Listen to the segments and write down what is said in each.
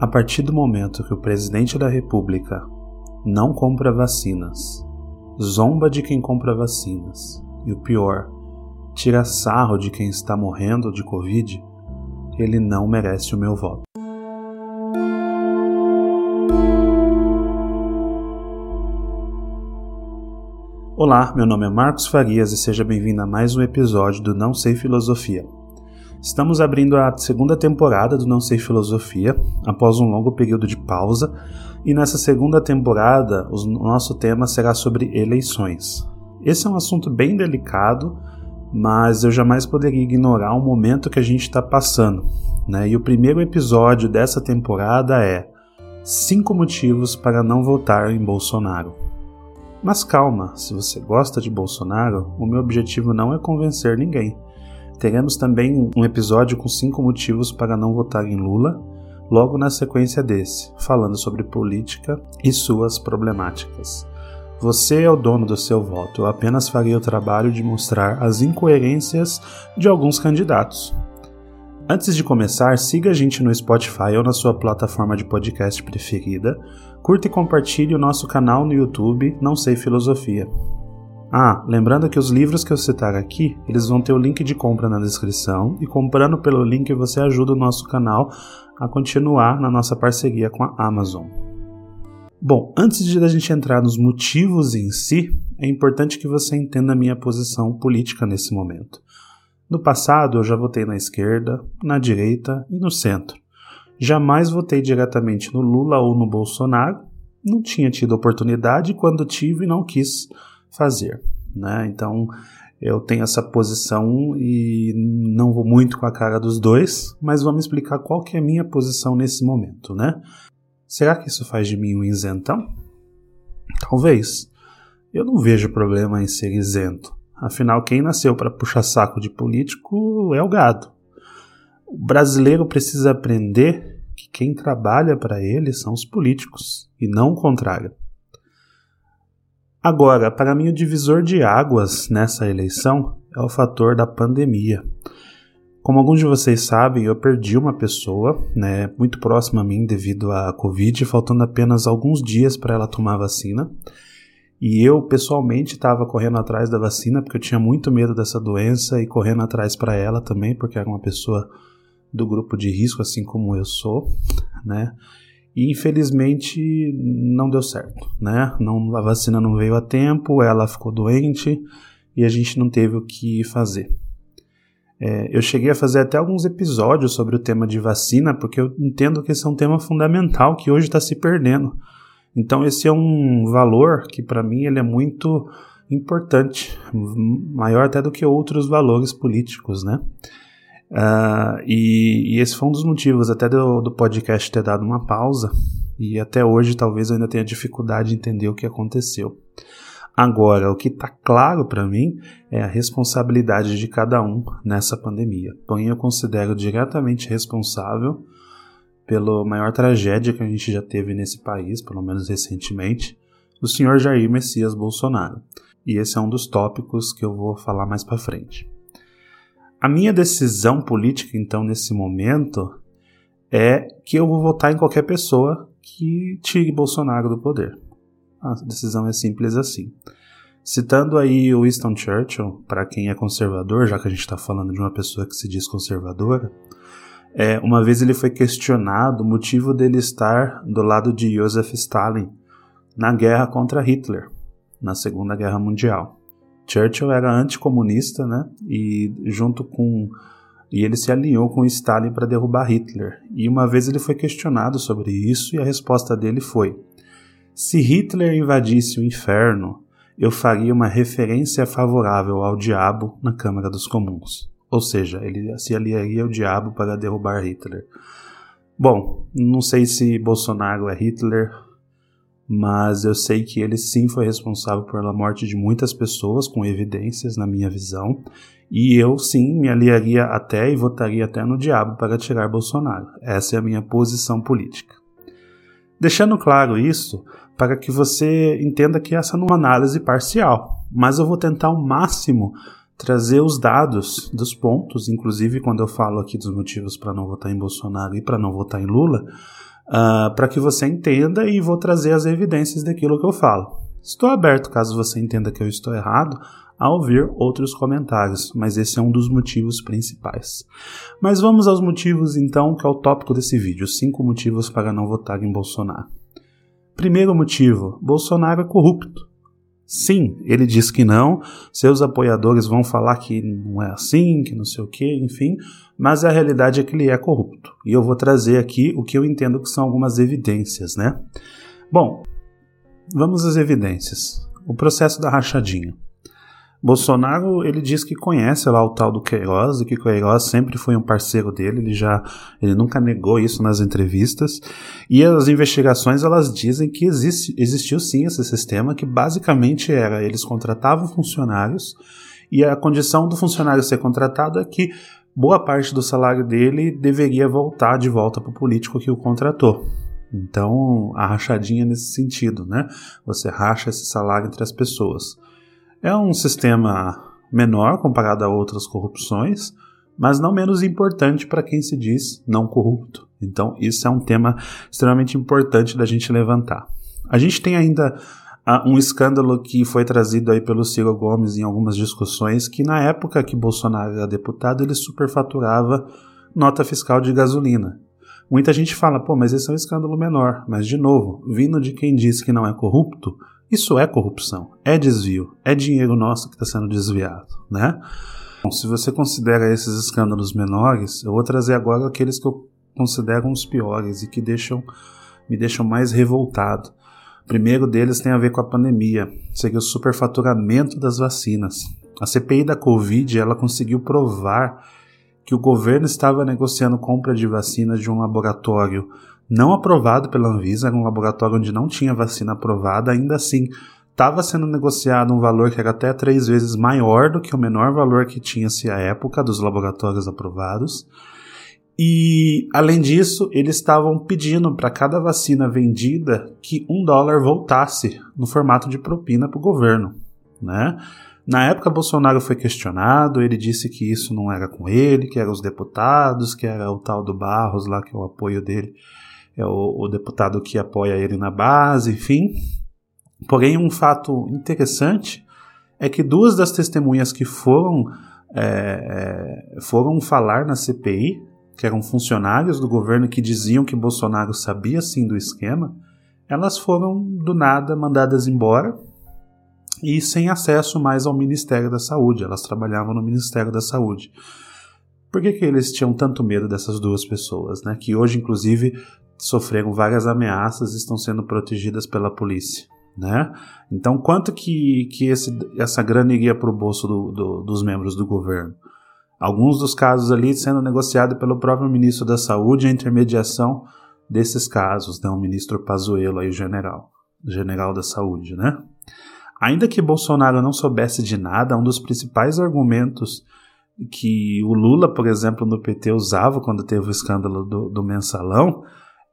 A partir do momento que o presidente da República não compra vacinas, zomba de quem compra vacinas e o pior, tira sarro de quem está morrendo de Covid, ele não merece o meu voto. Olá, meu nome é Marcos Farias e seja bem-vindo a mais um episódio do Não Sei Filosofia. Estamos abrindo a segunda temporada do Não Sei Filosofia, após um longo período de pausa, e nessa segunda temporada o nosso tema será sobre eleições. Esse é um assunto bem delicado, mas eu jamais poderia ignorar o momento que a gente está passando. Né? E o primeiro episódio dessa temporada é Cinco motivos para não votar em Bolsonaro. Mas calma, se você gosta de Bolsonaro, o meu objetivo não é convencer ninguém. Teremos também um episódio com cinco motivos para não votar em Lula, logo na sequência desse, falando sobre política e suas problemáticas. Você é o dono do seu voto, eu apenas farei o trabalho de mostrar as incoerências de alguns candidatos. Antes de começar, siga a gente no Spotify ou na sua plataforma de podcast preferida, curta e compartilhe o nosso canal no YouTube Não Sei Filosofia. Ah, lembrando que os livros que eu citar aqui, eles vão ter o link de compra na descrição e comprando pelo link você ajuda o nosso canal a continuar na nossa parceria com a Amazon. Bom, antes de a gente entrar nos motivos em si, é importante que você entenda a minha posição política nesse momento. No passado eu já votei na esquerda, na direita e no centro. Jamais votei diretamente no Lula ou no Bolsonaro, não tinha tido oportunidade e quando tive não quis fazer. Né? Então eu tenho essa posição e não vou muito com a cara dos dois, mas vamos explicar qual que é a minha posição nesse momento, né? Será que isso faz de mim um isentão? Talvez. Eu não vejo problema em ser isento. Afinal, quem nasceu para puxar saco de político é o gado. O brasileiro precisa aprender que quem trabalha para ele são os políticos e não o contrário. Agora, para mim, o divisor de águas nessa eleição é o fator da pandemia. Como alguns de vocês sabem, eu perdi uma pessoa né, muito próxima a mim devido à Covid, faltando apenas alguns dias para ela tomar a vacina. E eu, pessoalmente, estava correndo atrás da vacina porque eu tinha muito medo dessa doença e correndo atrás para ela também, porque era uma pessoa do grupo de risco, assim como eu sou, né? E infelizmente não deu certo, né? Não, a vacina não veio a tempo, ela ficou doente e a gente não teve o que fazer. É, eu cheguei a fazer até alguns episódios sobre o tema de vacina, porque eu entendo que esse é um tema fundamental que hoje está se perdendo. Então esse é um valor que para mim ele é muito importante, maior até do que outros valores políticos, né? Uh, e, e, esse foi um dos motivos até do, do podcast ter dado uma pausa. E até hoje talvez eu ainda tenha dificuldade de entender o que aconteceu. Agora, o que está claro para mim é a responsabilidade de cada um nessa pandemia. Porém, eu considero diretamente responsável pela maior tragédia que a gente já teve nesse país, pelo menos recentemente, o senhor Jair Messias Bolsonaro. E esse é um dos tópicos que eu vou falar mais para frente. A minha decisão política, então, nesse momento, é que eu vou votar em qualquer pessoa que tire Bolsonaro do poder. A decisão é simples assim. Citando aí o Winston Churchill, para quem é conservador, já que a gente está falando de uma pessoa que se diz conservadora, é, uma vez ele foi questionado o motivo dele estar do lado de Joseph Stalin na guerra contra Hitler, na Segunda Guerra Mundial. Churchill era anticomunista, né? E junto com e ele se alinhou com Stalin para derrubar Hitler. E uma vez ele foi questionado sobre isso e a resposta dele foi: Se Hitler invadisse o inferno, eu faria uma referência favorável ao diabo na Câmara dos Comuns. Ou seja, ele se aliaria ao diabo para derrubar Hitler. Bom, não sei se Bolsonaro é Hitler mas eu sei que ele sim foi responsável pela morte de muitas pessoas, com evidências na minha visão, e eu sim me aliaria até e votaria até no diabo para tirar Bolsonaro. Essa é a minha posição política. Deixando claro isso, para que você entenda que essa não é uma análise parcial, mas eu vou tentar ao máximo trazer os dados dos pontos, inclusive quando eu falo aqui dos motivos para não votar em Bolsonaro e para não votar em Lula, uh, para que você entenda e vou trazer as evidências daquilo que eu falo. Estou aberto, caso você entenda que eu estou errado, a ouvir outros comentários, mas esse é um dos motivos principais. Mas vamos aos motivos então, que é o tópico desse vídeo: cinco motivos para não votar em Bolsonaro. Primeiro motivo: Bolsonaro é corrupto. Sim, ele diz que não, seus apoiadores vão falar que não é assim, que não sei o que, enfim, mas a realidade é que ele é corrupto. E eu vou trazer aqui o que eu entendo que são algumas evidências, né? Bom, vamos às evidências. O processo da rachadinha. Bolsonaro, ele diz que conhece lá o tal do Queiroz e que Queiroz sempre foi um parceiro dele, ele já ele nunca negou isso nas entrevistas. E as investigações elas dizem que existe, existiu sim esse sistema que basicamente era eles contratavam funcionários e a condição do funcionário ser contratado é que boa parte do salário dele deveria voltar de volta para o político que o contratou. Então, a rachadinha nesse sentido, né? Você racha esse salário entre as pessoas. É um sistema menor comparado a outras corrupções, mas não menos importante para quem se diz não corrupto. Então, isso é um tema extremamente importante da gente levantar. A gente tem ainda uh, um escândalo que foi trazido aí pelo Ciro Gomes em algumas discussões, que na época que Bolsonaro era deputado, ele superfaturava nota fiscal de gasolina. Muita gente fala, pô, mas esse é um escândalo menor. Mas, de novo, vindo de quem diz que não é corrupto, isso é corrupção, é desvio, é dinheiro nosso que está sendo desviado, né? Bom, se você considera esses escândalos menores, eu vou trazer agora aqueles que eu considero os piores e que deixam, me deixam mais revoltado. O primeiro deles tem a ver com a pandemia, seria o superfaturamento das vacinas. A CPI da Covid ela conseguiu provar que o governo estava negociando compra de vacinas de um laboratório não aprovado pela Anvisa, era um laboratório onde não tinha vacina aprovada, ainda assim estava sendo negociado um valor que era até três vezes maior do que o menor valor que tinha-se à época dos laboratórios aprovados. E, além disso, eles estavam pedindo para cada vacina vendida que um dólar voltasse no formato de propina para o governo. Né? Na época, Bolsonaro foi questionado, ele disse que isso não era com ele, que eram os deputados, que era o tal do Barros lá, que é o apoio dele é o, o deputado que apoia ele na base, enfim. Porém, um fato interessante é que duas das testemunhas que foram, é, é foram falar na CPI, que eram funcionários do governo que diziam que Bolsonaro sabia sim do esquema, elas foram do nada mandadas embora e sem acesso mais ao Ministério da Saúde. Elas trabalhavam no Ministério da Saúde. Por que, que eles tinham tanto medo dessas duas pessoas, né? Que hoje, inclusive, sofreram várias ameaças e estão sendo protegidas pela polícia. Né? Então, quanto que, que esse, essa grana iria para o bolso do, do, dos membros do governo? Alguns dos casos ali sendo negociado pelo próprio ministro da Saúde a intermediação desses casos, né? o ministro Pazuello, aí, o general, general da Saúde. Né? Ainda que Bolsonaro não soubesse de nada, um dos principais argumentos que o Lula, por exemplo, no PT usava quando teve o escândalo do, do mensalão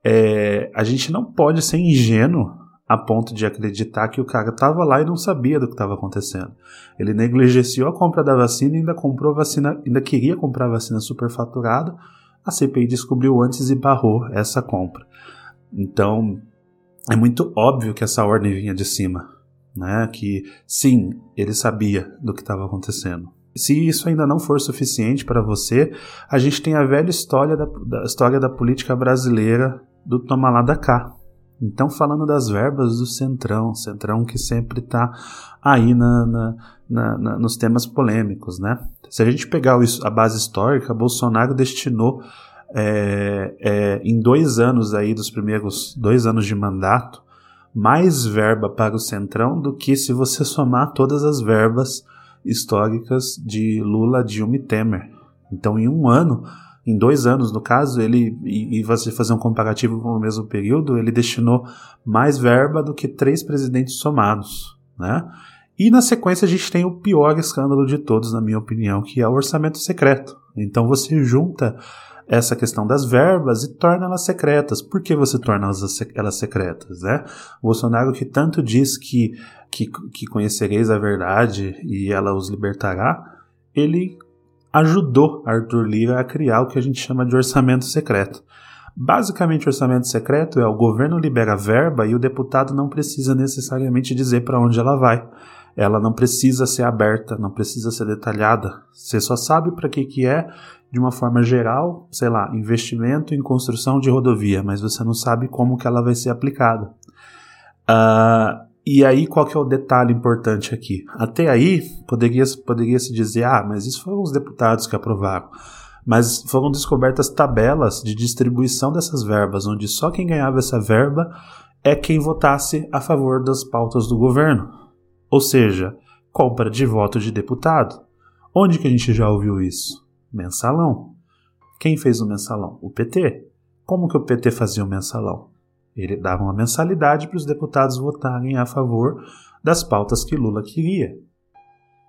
é, a gente não pode ser ingênuo a ponto de acreditar que o cara estava lá e não sabia do que estava acontecendo. Ele negligenciou a compra da vacina e ainda comprou vacina, ainda queria comprar vacina superfaturada. A CPI descobriu antes e barrou essa compra. Então, é muito óbvio que essa ordem vinha de cima, né? Que sim, ele sabia do que estava acontecendo. Se isso ainda não for suficiente para você, a gente tem a velha história da, da história da política brasileira do Toma lá da cá. Então, falando das verbas do Centrão, Centrão que sempre está aí na, na, na, na, nos temas polêmicos, né? Se a gente pegar a base histórica, Bolsonaro destinou é, é, em dois anos aí, dos primeiros dois anos de mandato, mais verba para o Centrão do que se você somar todas as verbas históricas de Lula, Dilma e Temer. Então, em um ano, em dois anos, no caso, ele e, e você fazer um comparativo com o mesmo período, ele destinou mais verba do que três presidentes somados, né? E na sequência a gente tem o pior escândalo de todos, na minha opinião, que é o orçamento secreto. Então você junta essa questão das verbas e torna elas secretas. Por que você torna elas secretas? Né? O Bolsonaro que tanto diz que, que, que conhecereis a verdade e ela os libertará, ele ajudou Arthur Lira a criar o que a gente chama de orçamento secreto. Basicamente, orçamento secreto é o governo libera verba e o deputado não precisa necessariamente dizer para onde ela vai. Ela não precisa ser aberta, não precisa ser detalhada. Você só sabe para que, que é de uma forma geral, sei lá, investimento em construção de rodovia, mas você não sabe como que ela vai ser aplicada. Uh, e aí, qual que é o detalhe importante aqui? Até aí, poderia, poderia se dizer, ah, mas isso foram os deputados que aprovaram mas foram descobertas tabelas de distribuição dessas verbas, onde só quem ganhava essa verba é quem votasse a favor das pautas do governo. Ou seja, compra de voto de deputado. Onde que a gente já ouviu isso? Mensalão. Quem fez o mensalão? O PT. Como que o PT fazia o mensalão? Ele dava uma mensalidade para os deputados votarem a favor das pautas que Lula queria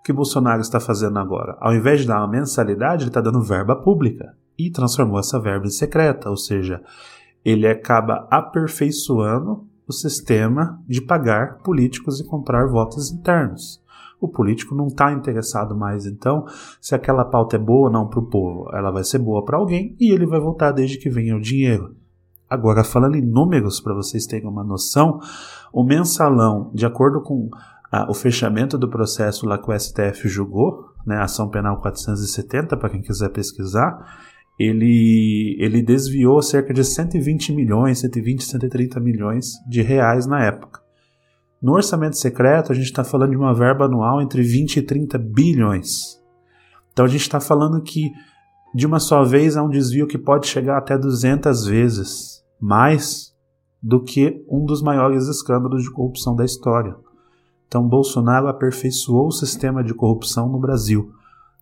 que Bolsonaro está fazendo agora? Ao invés de dar uma mensalidade, ele está dando verba pública e transformou essa verba em secreta, ou seja, ele acaba aperfeiçoando o sistema de pagar políticos e comprar votos internos. O político não está interessado mais, então, se aquela pauta é boa ou não para o povo. Ela vai ser boa para alguém e ele vai votar desde que venha o dinheiro. Agora, falando em números, para vocês terem uma noção, o mensalão, de acordo com o fechamento do processo lá que o STF julgou, né, ação penal 470, para quem quiser pesquisar, ele, ele desviou cerca de 120 milhões, 120, 130 milhões de reais na época. No orçamento secreto, a gente está falando de uma verba anual entre 20 e 30 bilhões. Então a gente está falando que de uma só vez há um desvio que pode chegar até 200 vezes mais do que um dos maiores escândalos de corrupção da história. Então, Bolsonaro aperfeiçoou o sistema de corrupção no Brasil.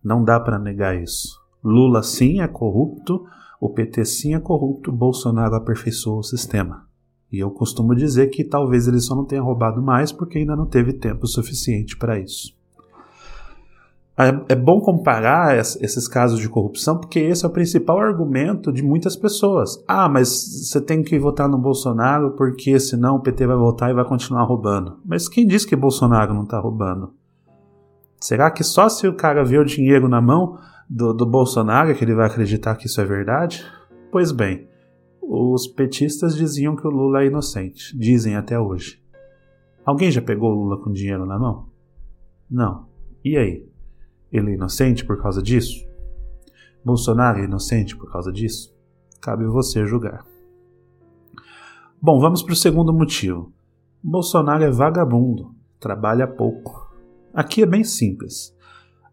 Não dá para negar isso. Lula sim é corrupto, o PT sim é corrupto, Bolsonaro aperfeiçoou o sistema. E eu costumo dizer que talvez ele só não tenha roubado mais porque ainda não teve tempo suficiente para isso. É, é bom comparar esses casos de corrupção porque esse é o principal argumento de muitas pessoas. Ah, mas você tem que votar no Bolsonaro porque senão o PT vai votar e vai continuar roubando. Mas quem disse que Bolsonaro não está roubando? Será que só se o cara vê o dinheiro na mão do, do Bolsonaro é que ele vai acreditar que isso é verdade? Pois bem, os petistas diziam que o Lula é inocente. Dizem até hoje. Alguém já pegou o Lula com dinheiro na mão? Não. E aí? Ele é inocente por causa disso? Bolsonaro é inocente por causa disso? Cabe você julgar. Bom, vamos para o segundo motivo. Bolsonaro é vagabundo, trabalha pouco. Aqui é bem simples.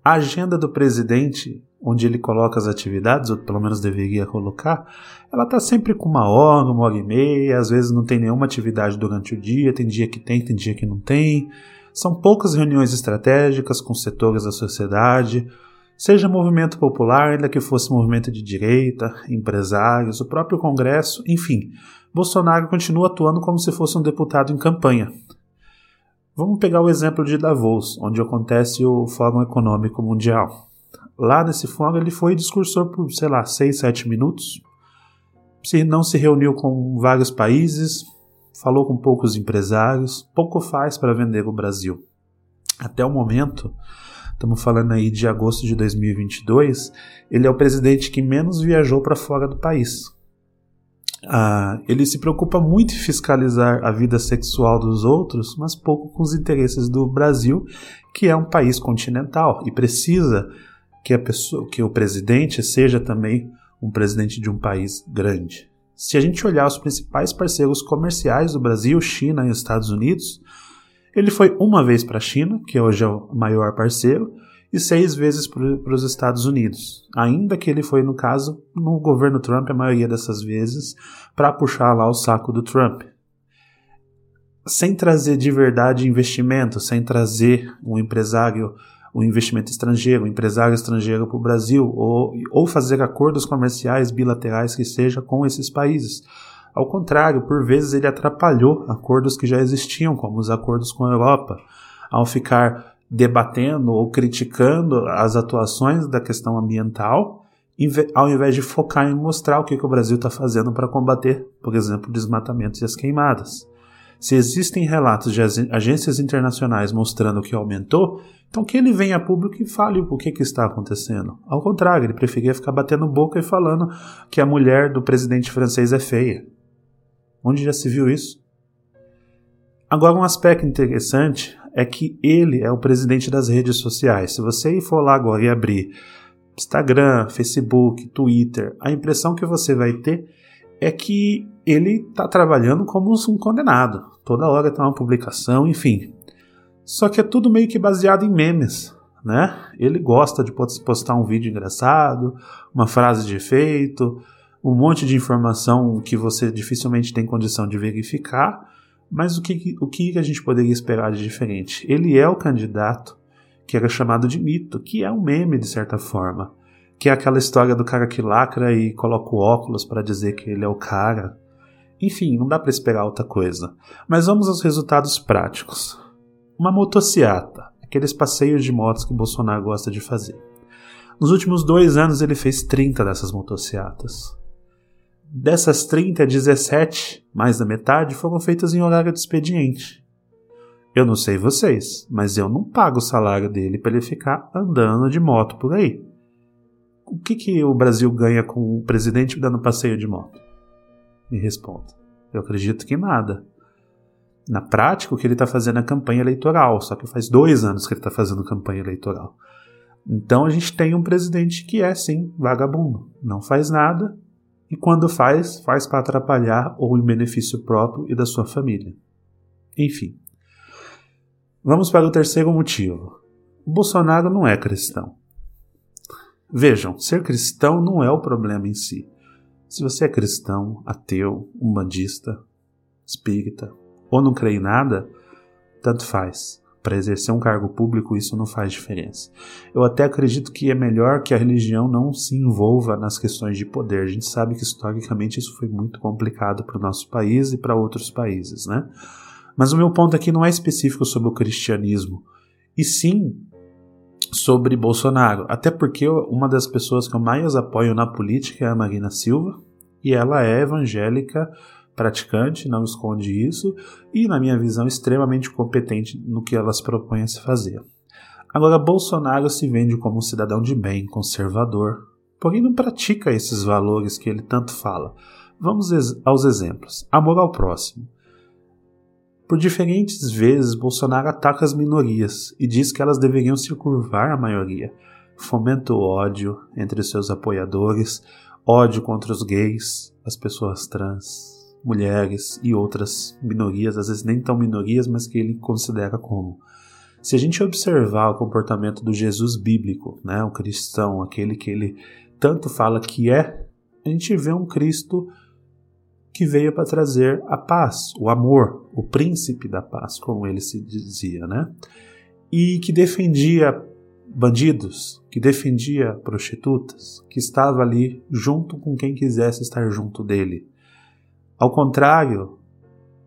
A agenda do presidente, onde ele coloca as atividades, ou pelo menos deveria colocar, ela está sempre com uma hora, uma hora e meia, às vezes não tem nenhuma atividade durante o dia, tem dia que tem, tem dia que não tem. São poucas reuniões estratégicas com setores da sociedade, seja movimento popular, ainda que fosse movimento de direita, empresários, o próprio Congresso, enfim. Bolsonaro continua atuando como se fosse um deputado em campanha. Vamos pegar o exemplo de Davos, onde acontece o Fórum Econômico Mundial. Lá nesse fórum ele foi discursor por, sei lá, 6, 7 minutos. Se não se reuniu com vários países, falou com poucos empresários, pouco faz para vender o Brasil. Até o momento, estamos falando aí de agosto de 2022, ele é o presidente que menos viajou para fora do país. Ah, ele se preocupa muito em fiscalizar a vida sexual dos outros, mas pouco com os interesses do Brasil, que é um país continental e precisa que a pessoa, que o presidente seja também um presidente de um país grande. Se a gente olhar os principais parceiros comerciais do Brasil, China e Estados Unidos, ele foi uma vez para a China, que hoje é o maior parceiro, e seis vezes para os Estados Unidos. Ainda que ele foi, no caso, no governo Trump, a maioria dessas vezes, para puxar lá o saco do Trump. Sem trazer de verdade investimento, sem trazer um empresário o investimento estrangeiro, o empresário estrangeiro para o Brasil, ou, ou fazer acordos comerciais bilaterais que seja com esses países. Ao contrário, por vezes ele atrapalhou acordos que já existiam, como os acordos com a Europa, ao ficar debatendo ou criticando as atuações da questão ambiental, ao invés de focar em mostrar o que, que o Brasil está fazendo para combater, por exemplo, o desmatamento e as queimadas. Se existem relatos de agências internacionais mostrando que aumentou, então que ele venha a público e fale o que, que está acontecendo. Ao contrário, ele preferia ficar batendo boca e falando que a mulher do presidente francês é feia. Onde já se viu isso? Agora, um aspecto interessante é que ele é o presidente das redes sociais. Se você for lá agora e abrir Instagram, Facebook, Twitter, a impressão que você vai ter é que ele está trabalhando como um condenado. Toda hora tem uma publicação, enfim. Só que é tudo meio que baseado em memes, né? Ele gosta de postar um vídeo engraçado, uma frase de efeito, um monte de informação que você dificilmente tem condição de verificar. Mas o que, o que a gente poderia esperar de diferente? Ele é o candidato que era chamado de mito, que é um meme de certa forma que é aquela história do cara que lacra e coloca o óculos para dizer que ele é o cara. Enfim, não dá para esperar outra coisa. Mas vamos aos resultados práticos. Uma motociata, aqueles passeios de motos que Bolsonaro gosta de fazer. Nos últimos dois anos ele fez 30 dessas motociatas. Dessas 30, 17, mais da metade, foram feitas em horário de expediente. Eu não sei vocês, mas eu não pago o salário dele para ele ficar andando de moto por aí o que, que o Brasil ganha com o presidente dando passeio de moto? Me responda. Eu acredito que nada. Na prática, o que ele está fazendo é campanha eleitoral, só que faz dois anos que ele está fazendo campanha eleitoral. Então a gente tem um presidente que é, sim, vagabundo. Não faz nada e quando faz, faz para atrapalhar ou em benefício próprio e da sua família. Enfim. Vamos para o terceiro motivo. O Bolsonaro não é cristão. Vejam, ser cristão não é o problema em si. Se você é cristão, ateu, umbandista, espírita ou não crê em nada, tanto faz. Para exercer um cargo público, isso não faz diferença. Eu até acredito que é melhor que a religião não se envolva nas questões de poder. A gente sabe que historicamente isso foi muito complicado para o nosso país e para outros países, né? Mas o meu ponto aqui não é específico sobre o cristianismo, e sim sobre Bolsonaro. Até porque uma das pessoas que eu mais apoio na política é a Marina Silva, e ela é evangélica praticante, não esconde isso, e, na minha visão, extremamente competente no que ela se propõe a se fazer. Agora, Bolsonaro se vende como um cidadão de bem, conservador, porém não pratica esses valores que ele tanto fala. Vamos aos exemplos. Amor ao próximo. Por diferentes vezes, Bolsonaro ataca as minorias e diz que elas deveriam se curvar à maioria. Fomenta o ódio entre seus apoiadores, ódio contra os gays, as pessoas trans, mulheres e outras minorias, às vezes nem tão minorias, mas que ele considera como. Se a gente observar o comportamento do Jesus bíblico, né, o cristão, aquele que ele tanto fala que é, a gente vê um Cristo que veio para trazer a paz, o amor, o príncipe da paz, como ele se dizia, né? E que defendia bandidos, que defendia prostitutas, que estava ali junto com quem quisesse estar junto dele. Ao contrário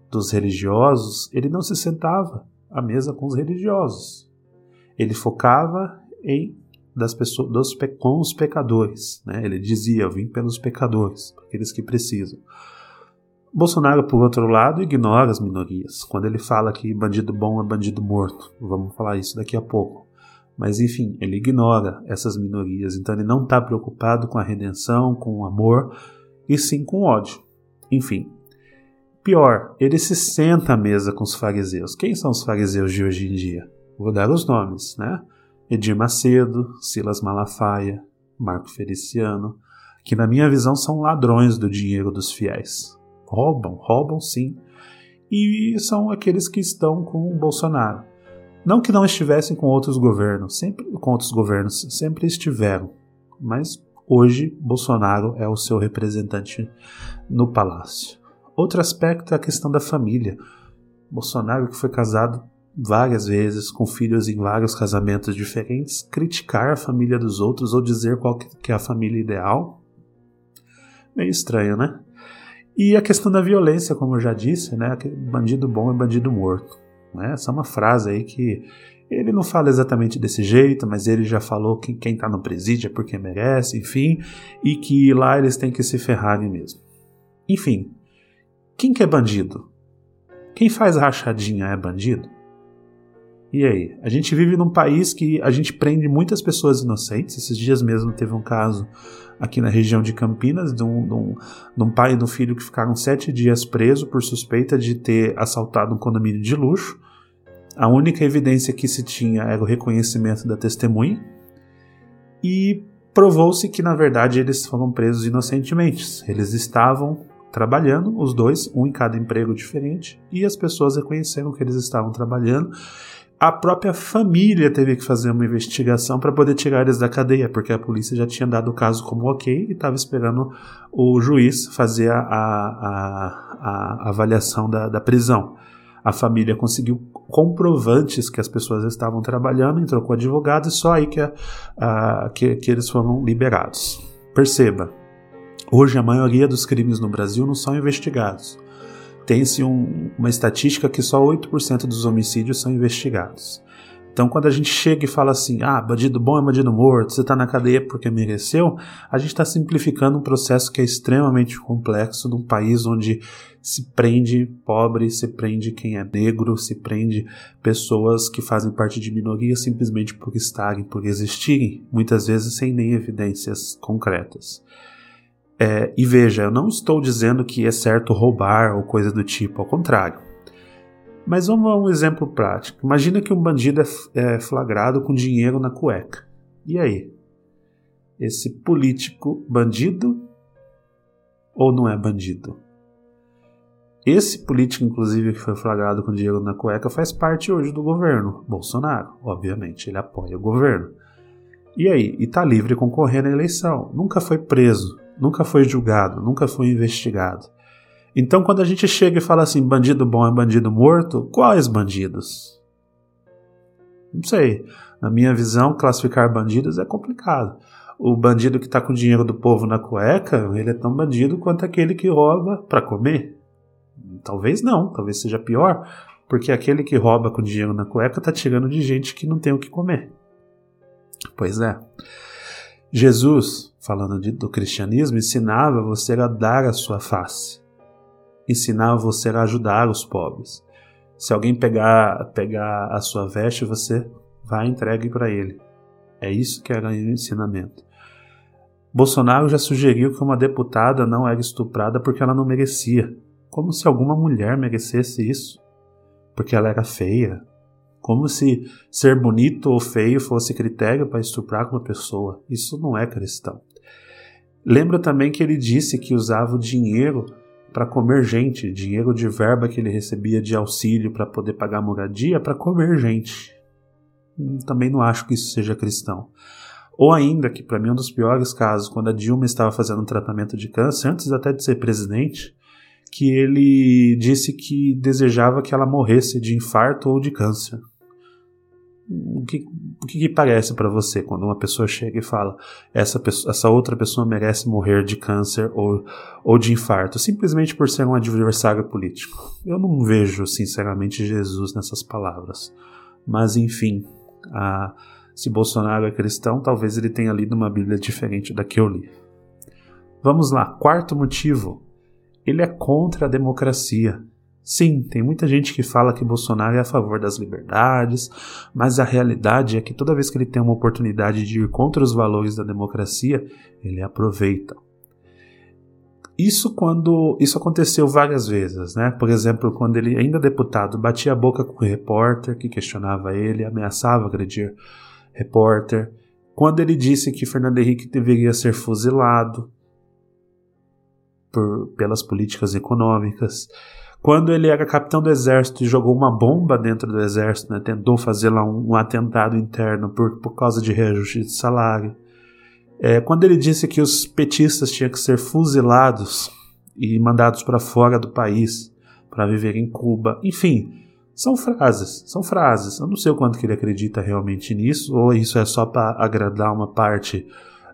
dos religiosos, ele não se sentava à mesa com os religiosos. Ele focava em das pessoas, dos, com os pecadores. Né? Ele dizia: Eu vim pelos pecadores, aqueles que precisam. Bolsonaro, por outro lado, ignora as minorias. Quando ele fala que bandido bom é bandido morto, vamos falar isso daqui a pouco. Mas enfim, ele ignora essas minorias, então ele não está preocupado com a redenção, com o amor, e sim com o ódio. Enfim. Pior, ele se senta à mesa com os fariseus. Quem são os fariseus de hoje em dia? Vou dar os nomes, né? Edir Macedo, Silas Malafaia, Marco Feliciano, que na minha visão são ladrões do dinheiro dos fiéis roubam, roubam sim, e são aqueles que estão com o Bolsonaro. Não que não estivessem com outros governos, sempre com outros governos, sempre estiveram, mas hoje Bolsonaro é o seu representante no palácio. Outro aspecto é a questão da família. Bolsonaro que foi casado várias vezes com filhos em vários casamentos diferentes, criticar a família dos outros ou dizer qual que é a família ideal, meio estranho, né? E a questão da violência, como eu já disse, né? Bandido bom é bandido morto. Né? Essa é uma frase aí que ele não fala exatamente desse jeito, mas ele já falou que quem está no presídio é porque merece, enfim, e que lá eles têm que se ferrarem mesmo. Enfim, quem que é bandido? Quem faz rachadinha é bandido? E aí? A gente vive num país que a gente prende muitas pessoas inocentes. Esses dias mesmo teve um caso aqui na região de Campinas de um, de um, de um pai e do filho que ficaram sete dias presos por suspeita de ter assaltado um condomínio de luxo. A única evidência que se tinha era o reconhecimento da testemunha. E provou-se que, na verdade, eles foram presos inocentemente. Eles estavam trabalhando, os dois, um em cada emprego diferente, e as pessoas reconheceram que eles estavam trabalhando. A própria família teve que fazer uma investigação para poder tirar eles da cadeia, porque a polícia já tinha dado o caso como ok e estava esperando o juiz fazer a, a, a, a avaliação da, da prisão. A família conseguiu comprovantes que as pessoas estavam trabalhando, entrou com advogado e só aí que, a, que, que eles foram liberados. Perceba, hoje a maioria dos crimes no Brasil não são investigados. Tem-se um, uma estatística que só 8% dos homicídios são investigados. Então, quando a gente chega e fala assim, ah, bandido bom é bandido morto, você está na cadeia porque mereceu, a gente está simplificando um processo que é extremamente complexo num país onde se prende pobre, se prende quem é negro, se prende pessoas que fazem parte de minorias simplesmente por estarem, por existirem, muitas vezes sem nem evidências concretas. É, e veja, eu não estou dizendo que é certo roubar ou coisa do tipo, ao contrário. Mas vamos a um exemplo prático. Imagina que um bandido é, é flagrado com dinheiro na cueca. E aí? Esse político bandido ou não é bandido? Esse político, inclusive, que foi flagrado com dinheiro na cueca, faz parte hoje do governo. Bolsonaro, obviamente, ele apoia o governo. E aí? E tá livre concorrendo à eleição. Nunca foi preso, nunca foi julgado, nunca foi investigado. Então, quando a gente chega e fala assim, bandido bom é bandido morto, quais bandidos? Não sei. Na minha visão, classificar bandidos é complicado. O bandido que está com o dinheiro do povo na cueca, ele é tão bandido quanto aquele que rouba para comer. Talvez não, talvez seja pior, porque aquele que rouba com dinheiro na cueca está tirando de gente que não tem o que comer. Pois é. Jesus, falando de, do cristianismo, ensinava você a dar a sua face ensinar você a ajudar os pobres. Se alguém pegar, pegar a sua veste, você vai entregue para ele. É isso que era o ensinamento. Bolsonaro já sugeriu que uma deputada não era estuprada porque ela não merecia. Como se alguma mulher merecesse isso. Porque ela era feia. Como se ser bonito ou feio fosse critério para estuprar uma pessoa. Isso não é cristão. Lembra também que ele disse que usava o dinheiro para comer gente, dinheiro de verba que ele recebia de auxílio para poder pagar moradia para comer gente. Hum, também não acho que isso seja cristão. Ou ainda, que para mim é um dos piores casos, quando a Dilma estava fazendo um tratamento de câncer, antes até de ser presidente, que ele disse que desejava que ela morresse de infarto ou de câncer o que, o que, que parece para você quando uma pessoa chega e fala essa, pessoa, essa outra pessoa merece morrer de câncer ou, ou de infarto, simplesmente por ser um adversário político? Eu não vejo, sinceramente, Jesus nessas palavras. Mas, enfim, a, se Bolsonaro é cristão, talvez ele tenha lido uma Bíblia diferente da que eu li. Vamos lá, quarto motivo. Ele é contra a democracia. Sim, tem muita gente que fala que Bolsonaro é a favor das liberdades, mas a realidade é que toda vez que ele tem uma oportunidade de ir contra os valores da democracia, ele aproveita. Isso quando isso aconteceu várias vezes, né? Por exemplo, quando ele ainda deputado batia a boca com o repórter que questionava ele, ameaçava agredir repórter, quando ele disse que Fernando Henrique deveria ser fuzilado por, pelas políticas econômicas, quando ele era capitão do exército e jogou uma bomba dentro do exército, né, tentou fazer lá um, um, atentado interno por, por causa de reajuste de salário. É, quando ele disse que os petistas tinham que ser fuzilados e mandados para fora do país para viver em Cuba. Enfim, são frases, são frases. Eu não sei o quanto que ele acredita realmente nisso, ou isso é só para agradar uma parte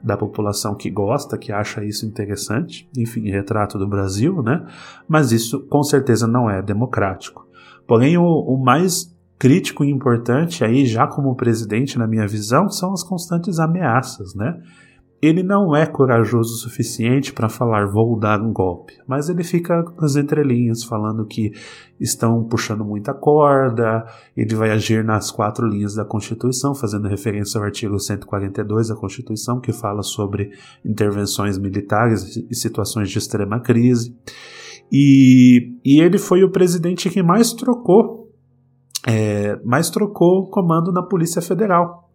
da população que gosta, que acha isso interessante, enfim, retrato do Brasil, né? Mas isso com certeza não é democrático. Porém, o, o mais crítico e importante aí, já como presidente, na minha visão, são as constantes ameaças, né? Ele não é corajoso o suficiente para falar vou dar um golpe, mas ele fica nas entrelinhas falando que estão puxando muita corda, ele vai agir nas quatro linhas da Constituição, fazendo referência ao artigo 142 da Constituição, que fala sobre intervenções militares e situações de extrema crise. E, e ele foi o presidente que mais trocou, é, mais trocou comando na Polícia Federal.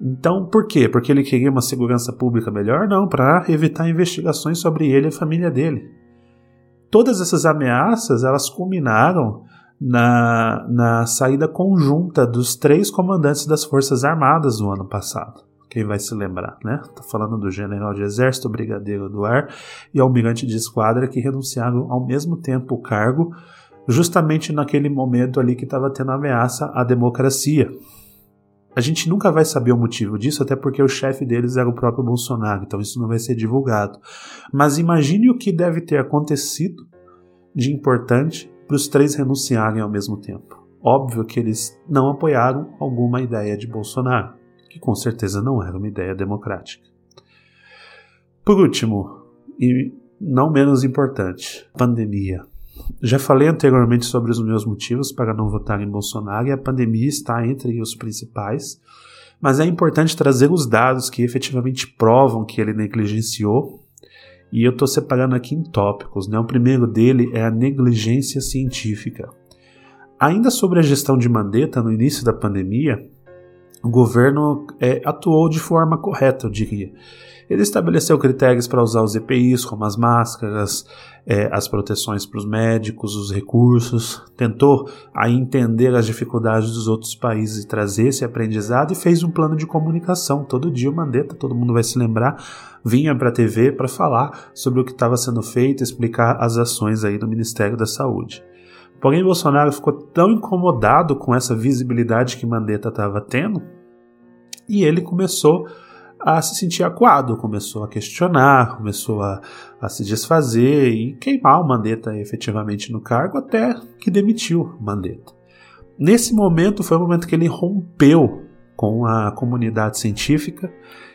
Então, por quê? Porque ele queria uma segurança pública melhor? Não, para evitar investigações sobre ele e a família dele. Todas essas ameaças, elas culminaram na, na saída conjunta dos três comandantes das Forças Armadas no ano passado. Quem vai se lembrar, né? Tá falando do general de exército, brigadeiro do ar e almirante de esquadra que renunciaram ao mesmo tempo o cargo, justamente naquele momento ali que estava tendo ameaça à democracia. A gente nunca vai saber o motivo disso, até porque o chefe deles era o próprio Bolsonaro, então isso não vai ser divulgado. Mas imagine o que deve ter acontecido de importante para os três renunciarem ao mesmo tempo. Óbvio que eles não apoiaram alguma ideia de Bolsonaro, que com certeza não era uma ideia democrática. Por último, e não menos importante, pandemia. Já falei anteriormente sobre os meus motivos para não votar em Bolsonaro e a pandemia está entre os principais, mas é importante trazer os dados que efetivamente provam que ele negligenciou. E eu estou separando aqui em tópicos. Né? O primeiro dele é a negligência científica. Ainda sobre a gestão de Mandetta no início da pandemia, o governo é, atuou de forma correta, eu diria. Ele estabeleceu critérios para usar os EPIs, como as máscaras, é, as proteções para os médicos, os recursos, tentou aí entender as dificuldades dos outros países e trazer esse aprendizado e fez um plano de comunicação. Todo dia o Mandetta, todo mundo vai se lembrar, vinha para a TV para falar sobre o que estava sendo feito, explicar as ações aí do Ministério da Saúde. Porém, Bolsonaro ficou tão incomodado com essa visibilidade que Mandetta estava tendo e ele começou a se sentir acuado, começou a questionar, começou a, a se desfazer e queimar o Mandetta efetivamente no cargo até que demitiu Mandetta. Nesse momento foi o momento que ele rompeu com a comunidade científica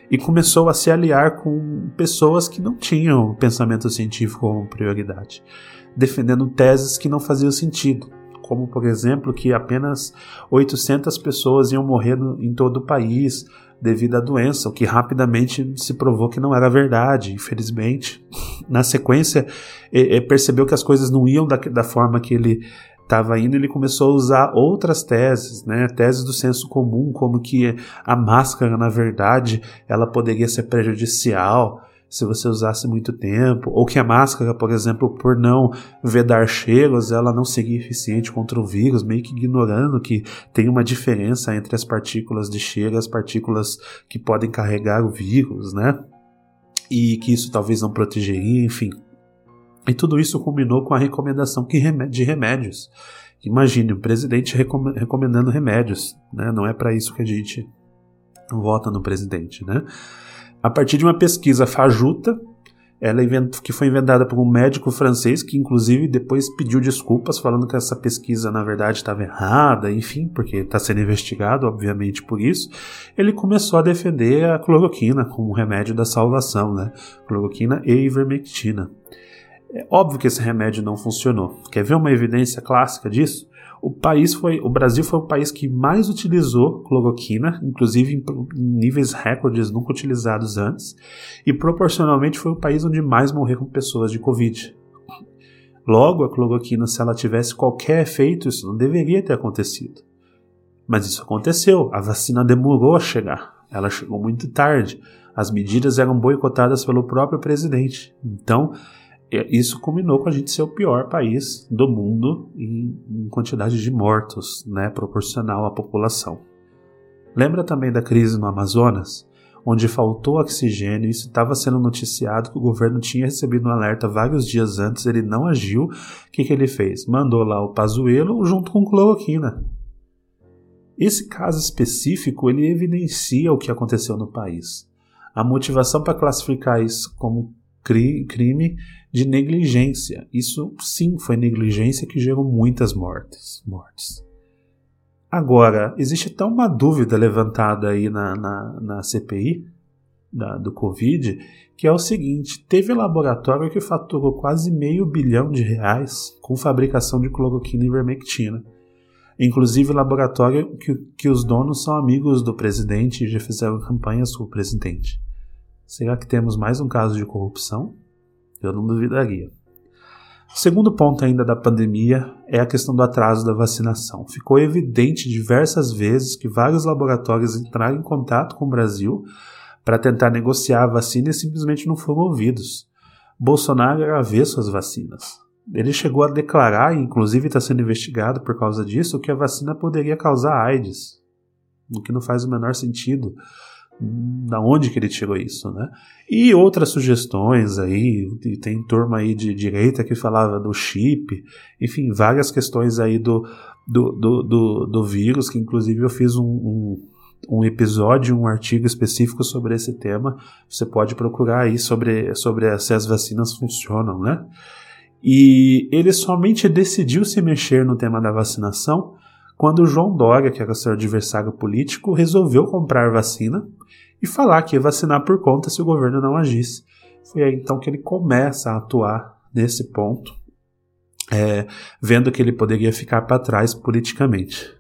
e começou a se aliar com pessoas que não tinham pensamento científico como prioridade, defendendo teses que não faziam sentido, como por exemplo que apenas 800 pessoas iam morrer no, em todo o país, devido à doença, o que rapidamente se provou que não era verdade, infelizmente. Na sequência, é, é, percebeu que as coisas não iam da, da forma que ele estava indo, ele começou a usar outras teses, né, teses do senso comum, como que a máscara, na verdade, ela poderia ser prejudicial, se você usasse muito tempo, ou que a máscara, por exemplo, por não vedar cheiros, ela não seria eficiente contra o vírus, meio que ignorando que tem uma diferença entre as partículas de cheiro e as partículas que podem carregar o vírus, né? E que isso talvez não protegeria, enfim. E tudo isso culminou com a recomendação de remédios. Imagine, o presidente recomendando remédios, né? Não é para isso que a gente vota no presidente, né? A partir de uma pesquisa fajuta, ela que foi inventada por um médico francês que inclusive depois pediu desculpas falando que essa pesquisa na verdade estava errada, enfim, porque está sendo investigado, obviamente por isso. Ele começou a defender a cloroquina como remédio da salvação, né? Cloroquina e ivermectina. É óbvio que esse remédio não funcionou. Quer ver uma evidência clássica disso? O país foi, o Brasil foi o país que mais utilizou cloroquina, inclusive em, níveis recordes nunca utilizados antes, e proporcionalmente foi o país onde mais morreram pessoas de Covid. Logo, a cloroquina, se ela tivesse qualquer efeito, isso não deveria ter acontecido. Mas isso aconteceu. A vacina demorou a chegar. Ela chegou muito tarde. As medidas eram boicotadas pelo próprio presidente. Então, isso combinou com a gente ser o pior país do mundo em, em quantidade de mortos, né, proporcional à população. Lembra também da crise no Amazonas, onde faltou oxigênio e isso estava sendo noticiado que o governo tinha recebido um alerta vários dias antes, ele não agiu. O que, que ele fez? Mandou lá o Pazuello junto com cloroquina. Esse caso específico ele evidencia o que aconteceu no país. A motivação para classificar isso como crime de negligência. Isso sim foi negligência que gerou muitas mortes. mortes. Agora, existe até uma dúvida levantada aí na, na, na CPI da, do Covid, que é o seguinte: teve laboratório que faturou quase meio bilhão de reais com fabricação de cloroquina e vermectina. Inclusive laboratório que, que os donos são amigos do presidente e já fizeram campanhas com o presidente. Será que temos mais um caso de corrupção? Eu não duvidaria. Segundo ponto ainda da pandemia é a questão do atraso da vacinação. Ficou evidente diversas vezes que vários laboratórios entraram em contato com o Brasil para tentar negociar a vacina e simplesmente não foram ouvidos. Bolsonaro era avesso às vacinas. Ele chegou a declarar, e inclusive está sendo investigado por causa disso, que a vacina poderia causar AIDS, o que não faz o menor sentido. Da onde que ele tirou isso, né? E outras sugestões aí, tem turma aí de direita que falava do chip, enfim, várias questões aí do, do, do, do, do vírus, que inclusive eu fiz um, um um episódio, um artigo específico sobre esse tema. Você pode procurar aí sobre, sobre se as vacinas funcionam, né? E ele somente decidiu se mexer no tema da vacinação quando João Dória, que era seu adversário político, resolveu comprar vacina e falar que ia vacinar por conta se o governo não agisse. Foi aí então que ele começa a atuar nesse ponto, é, vendo que ele poderia ficar para trás politicamente.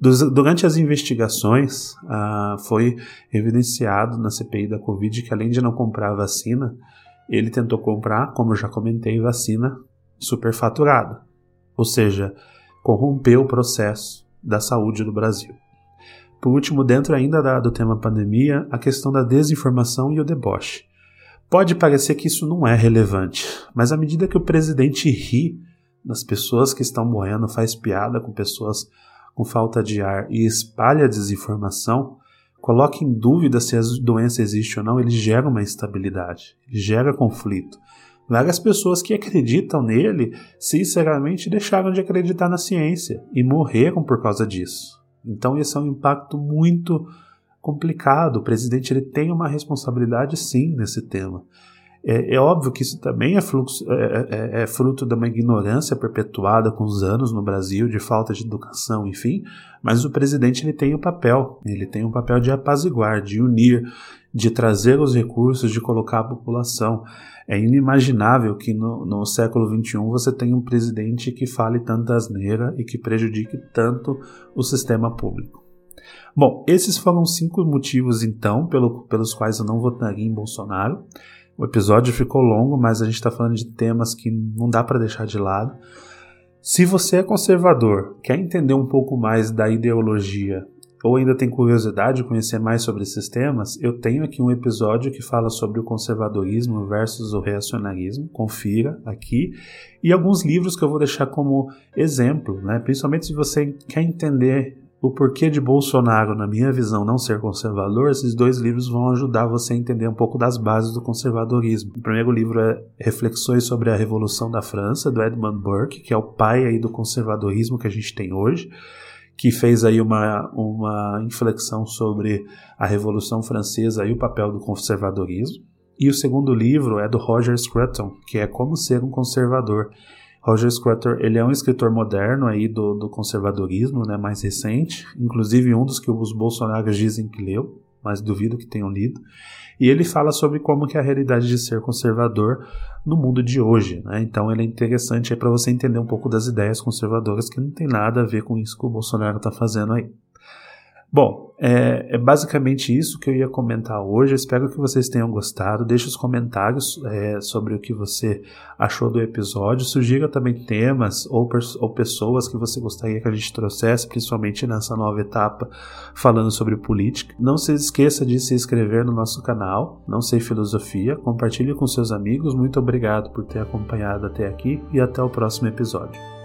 Durante as investigações, ah, foi evidenciado na CPI da Covid que, além de não comprar vacina, ele tentou comprar, como eu já comentei, vacina superfaturada, ou seja, corrompeu o processo da saúde do Brasil. Por último, dentro ainda da, do tema pandemia, a questão da desinformação e o deboche. Pode parecer que isso não é relevante, mas à medida que o presidente ri das pessoas que estão morrendo, faz piada com pessoas com falta de ar e espalha desinformação, coloca em dúvida se a doença existe ou não, ele gera uma instabilidade, ele gera conflito. Várias pessoas que acreditam nele, sinceramente, deixaram de acreditar na ciência e morreram por causa disso. Então, esse é um impacto muito complicado. O presidente ele tem uma responsabilidade, sim, nesse tema. É, é, óbvio que isso também é, fluxo, é, é, é, fruto de uma ignorância perpetuada com os anos no Brasil, de falta de educação, enfim, mas o presidente ele tem o um papel, ele tem o um papel de apaziguar, de unir, de trazer os recursos, de colocar a população. É inimaginável que no, no século XXI você tenha um presidente que fale tanta asneira e que prejudique tanto o sistema público. Bom, esses foram cinco motivos, então, pelo, pelos quais eu não votaria em Bolsonaro. O episódio ficou longo, mas a gente está falando de temas que não dá para deixar de lado. Se você é conservador, quer entender um pouco mais da ideologia ou ainda tem curiosidade de conhecer mais sobre esses temas, eu tenho aqui um episódio que fala sobre o conservadorismo versus o reacionarismo. Confira aqui. E alguns livros que eu vou deixar como exemplo, né? principalmente se você quer entender o porquê de Bolsonaro, na minha visão, não ser conservador, esses dois livros vão ajudar você a entender um pouco das bases do conservadorismo. O primeiro livro é Reflexões sobre a Revolução da França, do Edmund Burke, que é o pai aí do conservadorismo que a gente tem hoje, que fez aí uma, uma inflexão sobre a Revolução Francesa e o papel do conservadorismo. E o segundo livro é do Roger Scruton, que é Como Ser um Conservador, Roger Scruton, ele é um escritor moderno aí do, do conservadorismo, né, mais recente, inclusive um dos que os bolsonaros dizem que leu, mas duvido que tenham lido. E ele fala sobre como que é a realidade de ser conservador no mundo de hoje, né? Então ele é interessante para você entender um pouco das ideias conservadoras que não tem nada a ver com isso que o Bolsonaro está fazendo aí. Bom, é, é, basicamente isso que eu ia comentar hoje. Espero que vocês tenham gostado. Deixe os comentários é, sobre o que você achou do episódio. Sugira também temas ou, ou pessoas que você gostaria que a gente trouxesse, principalmente nessa nova etapa falando sobre política. Não se esqueça de se inscrever no nosso canal, Não Sei Filosofia. Compartilhe com seus amigos. Muito obrigado por ter acompanhado até aqui e até o próximo episódio.